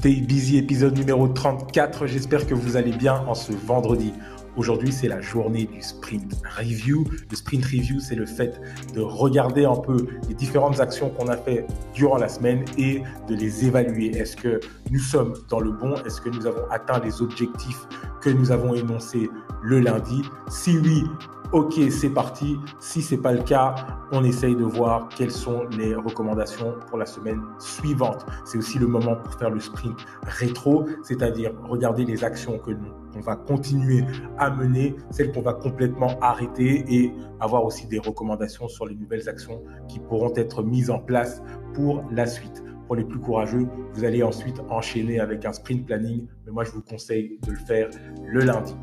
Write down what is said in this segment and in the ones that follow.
Stay Busy, épisode numéro 34. J'espère que vous allez bien en ce vendredi. Aujourd'hui, c'est la journée du sprint review. Le sprint review, c'est le fait de regarder un peu les différentes actions qu'on a fait durant la semaine et de les évaluer. Est-ce que nous sommes dans le bon? Est-ce que nous avons atteint les objectifs que nous avons énoncés le lundi? Si oui, ok, c'est parti. Si c'est pas le cas, on essaye de voir quelles sont les recommandations pour la semaine suivante. C'est aussi le moment pour faire le sprint rétro, c'est-à-dire regarder les actions que on va continuer à mener, celles qu'on va complètement arrêter et avoir aussi des recommandations sur les nouvelles actions qui pourront être mises en place pour la suite. Pour les plus courageux, vous allez ensuite enchaîner avec un sprint planning, mais moi je vous conseille de le faire le lundi.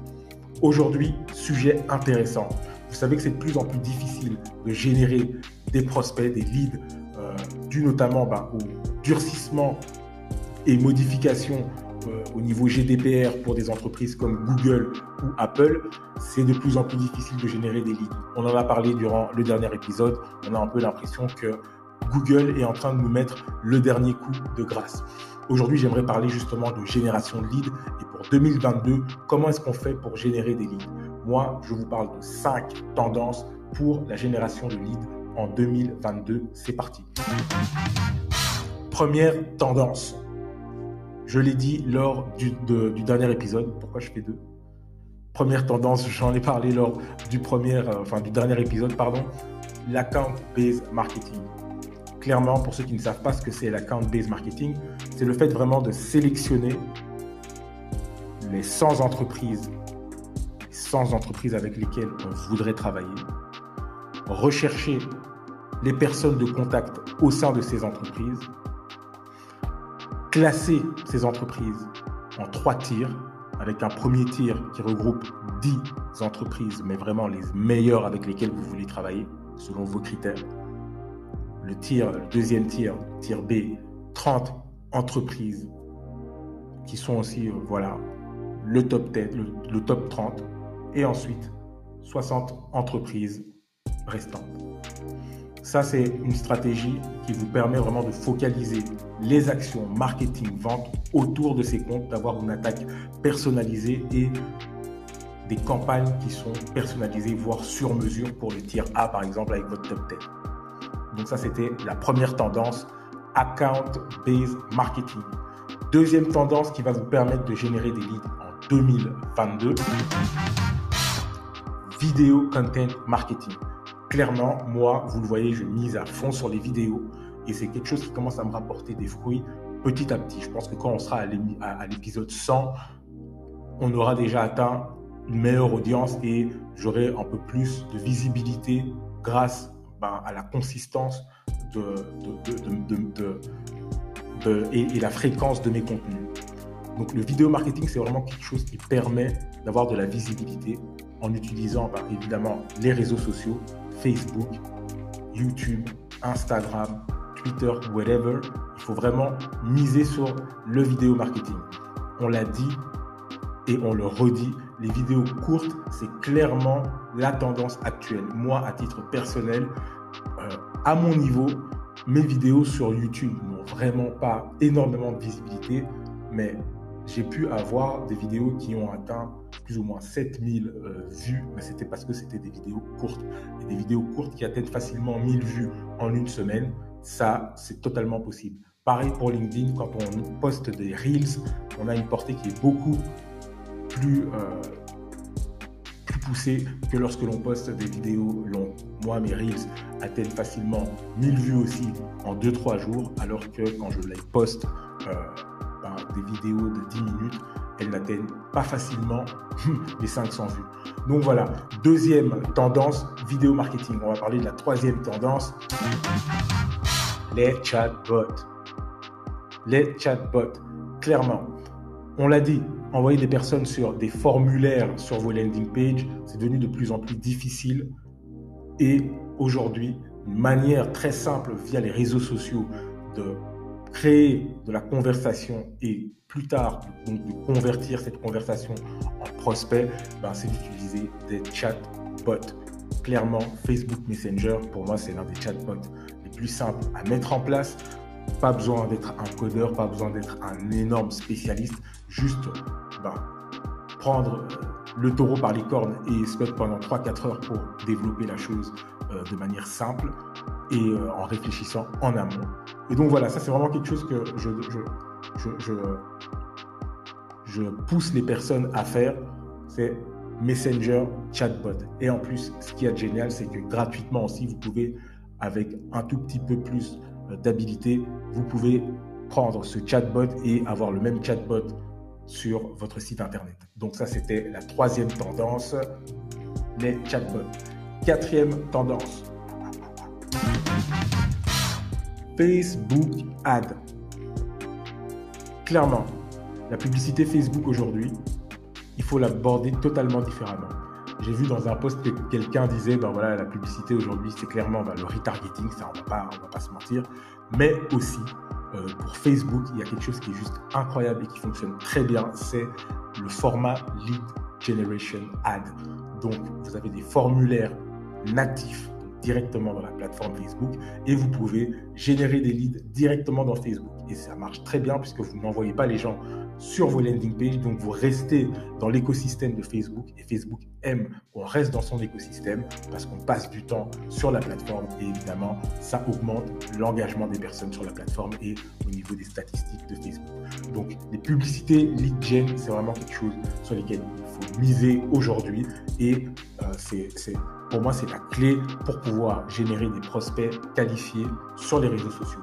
Aujourd'hui, sujet intéressant. Vous savez que c'est de plus en plus difficile de générer des prospects, des leads, euh, dû notamment bah, au durcissement et modification euh, au niveau GDPR pour des entreprises comme Google ou Apple. C'est de plus en plus difficile de générer des leads. On en a parlé durant le dernier épisode. On a un peu l'impression que Google est en train de nous mettre le dernier coup de grâce. Aujourd'hui, j'aimerais parler justement de génération de leads et pour 2022, comment est-ce qu'on fait pour générer des leads? Moi, je vous parle de cinq tendances pour la génération de leads en 2022. C'est parti. Première tendance. Je l'ai dit lors du, dernier épisode. Pourquoi je fais deux? Première tendance, j'en ai parlé lors du, premier, euh, du dernier épisode, pardon. L'account-based marketing clairement, pour ceux qui ne savent pas ce que c'est l'account-based marketing, c'est le fait vraiment de sélectionner les 100 entreprises, 100 entreprises avec lesquelles on voudrait travailler, rechercher les personnes de contact au sein de ces entreprises, classer ces entreprises en trois tirs, avec un premier tir qui regroupe 10 entreprises, mais vraiment les meilleures avec lesquelles vous voulez travailler, selon vos critères le le deuxième tir, tir B, 30 entreprises qui sont aussi, euh, voilà, le top 10, le, top 30, et ensuite 60 entreprises restantes. Ça, c'est une stratégie qui vous permet vraiment de focaliser les actions marketing, vente autour de ces comptes, d'avoir une attaque personnalisée et des campagnes qui sont personnalisées, voire sur mesure pour le tir A, par exemple, avec votre top 10. Donc ça, c'était la première tendance, account-based marketing. Deuxième tendance qui va vous permettre de générer des leads en 2022, vidéo content marketing. Clairement, moi, vous le voyez, je mise à fond sur les vidéos et c'est quelque chose qui commence à me rapporter des fruits petit à petit. Je pense que quand on sera à l'épisode 100, on aura déjà atteint une meilleure audience et j'aurai un peu plus de visibilité grâce ben, à la consistance et, la fréquence de mes contenus. Donc le vidéo marketing, c'est vraiment quelque chose qui permet d'avoir de la visibilité en utilisant ben, évidemment les réseaux sociaux, Facebook, YouTube, Instagram, Twitter, whatever. Il faut vraiment miser sur le vidéo marketing. On l'a dit, et on le redit, les vidéos courtes, c'est clairement la tendance actuelle. Moi, à titre personnel, euh, à mon niveau, mes vidéos sur YouTube n'ont vraiment pas énormément de visibilité, mais j'ai pu avoir des vidéos qui ont atteint plus ou moins 7000 euh, vues, mais c'était parce que c'était des vidéos courtes. Des vidéos courtes qui atteignent facilement 1000 vues en une semaine, ça, c'est totalement possible. Pareil pour LinkedIn, quand on poste des Reels, on a une portée qui est beaucoup plus, euh, plus poussée que lorsque l'on poste des vidéos longues. Moi, mes Reels atteignent facilement 1000 vues aussi en 2-3 jours, alors que quand je les poste euh, ben, des vidéos de 10 minutes, elles n'atteignent pas facilement les 500 vues. Donc voilà, deuxième tendance, vidéo marketing. On va parler de la troisième tendance, les chatbots. Les chatbots, clairement. On l'a dit, envoyer des personnes sur des formulaires sur vos landing pages, c'est devenu de plus en plus difficile. Et aujourd'hui, une manière très simple via les réseaux sociaux de créer de la conversation et plus tard de convertir cette conversation en prospect, ben, c'est d'utiliser des chatbots. Clairement, Facebook Messenger, pour moi, c'est l'un des chatbots les plus simples à mettre en place Pas besoin d'être un codeur, pas besoin d'être un énorme spécialiste. Juste ben, prendre euh, le taureau par les cornes et se mettre pendant 3-4 heures pour développer la chose euh, de manière simple et euh, en réfléchissant en amont. Et donc voilà, ça c'est vraiment quelque chose que je, je, pousse les personnes à faire, c'est Messenger Chatbot. Et en plus, ce qui est génial, c'est que gratuitement aussi, vous pouvez, avec un tout petit peu plus d'habilité, vous pouvez prendre ce chatbot et avoir le même chatbot sur votre site internet. Donc ça, c'était la troisième tendance, les chatbots. Quatrième tendance, Facebook Ad. Clairement, la publicité Facebook aujourd'hui, il faut l'aborder totalement différemment. J'ai vu dans un post que quelqu'un disait, ben voilà, la publicité aujourd'hui, c'est clairement ben, le retargeting, ça on va pas, on va pas se mentir, mais aussi euh, pour Facebook, il y a quelque chose qui est juste incroyable et qui fonctionne très bien, c'est le format Lead Generation Ad. Donc, vous avez des formulaires natifs directement dans la plateforme Facebook et vous pouvez générer des leads directement dans Facebook. Et ça marche très bien puisque vous n'envoyez pas les gens sur vos landing pages, donc vous restez dans l'écosystème de Facebook et Facebook aime qu'on reste dans son écosystème parce qu'on passe du temps sur la plateforme et évidemment ça augmente l'engagement des personnes sur la plateforme et au niveau des statistiques de Facebook. Donc les publicités lead gen, c'est vraiment quelque chose sur lesquels il faut miser aujourd'hui et euh, c'est pour moi, c'est la clé pour pouvoir générer des prospects qualifiés sur les réseaux sociaux.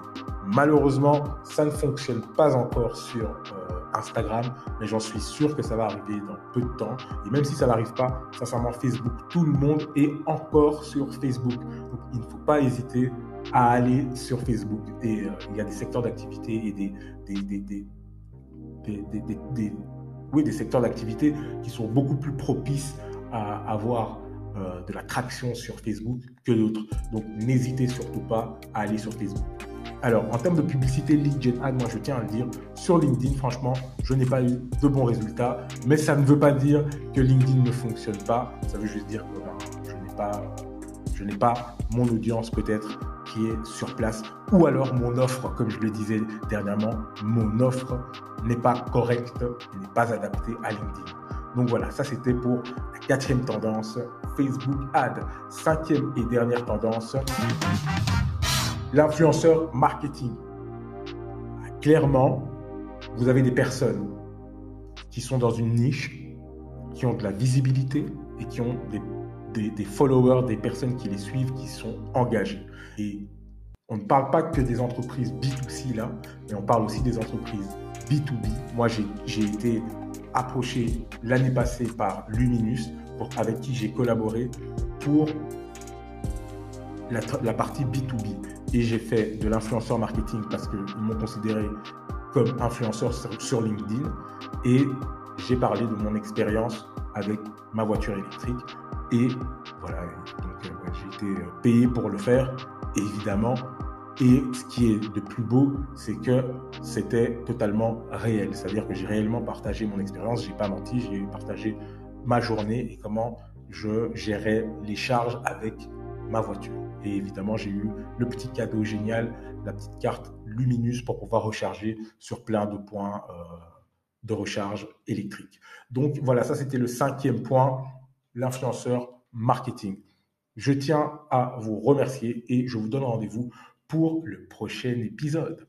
Malheureusement, ça ne fonctionne pas encore sur euh, Instagram, mais j'en suis sûr que ça va arriver dans peu de temps. Et même si ça n'arrive pas, sincèrement, Facebook, tout le monde est encore sur Facebook. Donc, il ne faut pas hésiter à aller sur Facebook. Et euh, il y a des secteurs d'activité et des, secteurs d'activité qui sont beaucoup plus propices à avoir euh, de la traction sur Facebook que d'autres. Donc n'hésitez surtout pas à aller sur Facebook. Alors, en termes de publicité gen ad, moi je tiens à le dire, sur LinkedIn, franchement, je n'ai pas eu de bons résultats, mais ça ne veut pas dire que LinkedIn ne fonctionne pas. Ça veut juste dire que ben, je n'ai pas, je n'ai pas mon audience peut-être qui est sur place, ou alors mon offre, comme je le disais dernièrement, mon offre n'est pas correcte, n'est pas adaptée à LinkedIn. Donc voilà, ça c'était pour la quatrième tendance, Facebook Ad. Cinquième et dernière tendance, l'influenceur marketing. Clairement, vous avez des personnes qui sont dans une niche, qui ont de la visibilité et qui ont des, followers, des personnes qui les suivent, qui sont engagées. Et on ne parle pas que des entreprises B2C là, mais on parle aussi des entreprises B2B. Moi, j'ai été approché l'année passée par Luminus, avec qui j'ai collaboré pour la, partie B2B. Et j'ai fait de l'influenceur marketing parce qu'ils m'ont considéré comme influenceur sur, LinkedIn. Et j'ai parlé de mon expérience avec ma voiture électrique. Et voilà, euh, j'ai été euh, payé pour le faire. évidemment, et ce qui est de plus beau, c'est que c'était totalement réel. C'est-à-dire que j'ai réellement partagé mon expérience, j'ai pas menti, j'ai partagé ma journée et comment je gérais les charges avec ma voiture. Et évidemment, j'ai eu le petit cadeau génial, la petite carte Luminus pour pouvoir recharger sur plein de points euh, de recharge électrique. Donc voilà, ça c'était le cinquième point, l'influenceur marketing. Je tiens à vous remercier et je vous donne rendez-vous pour le prochain épisode.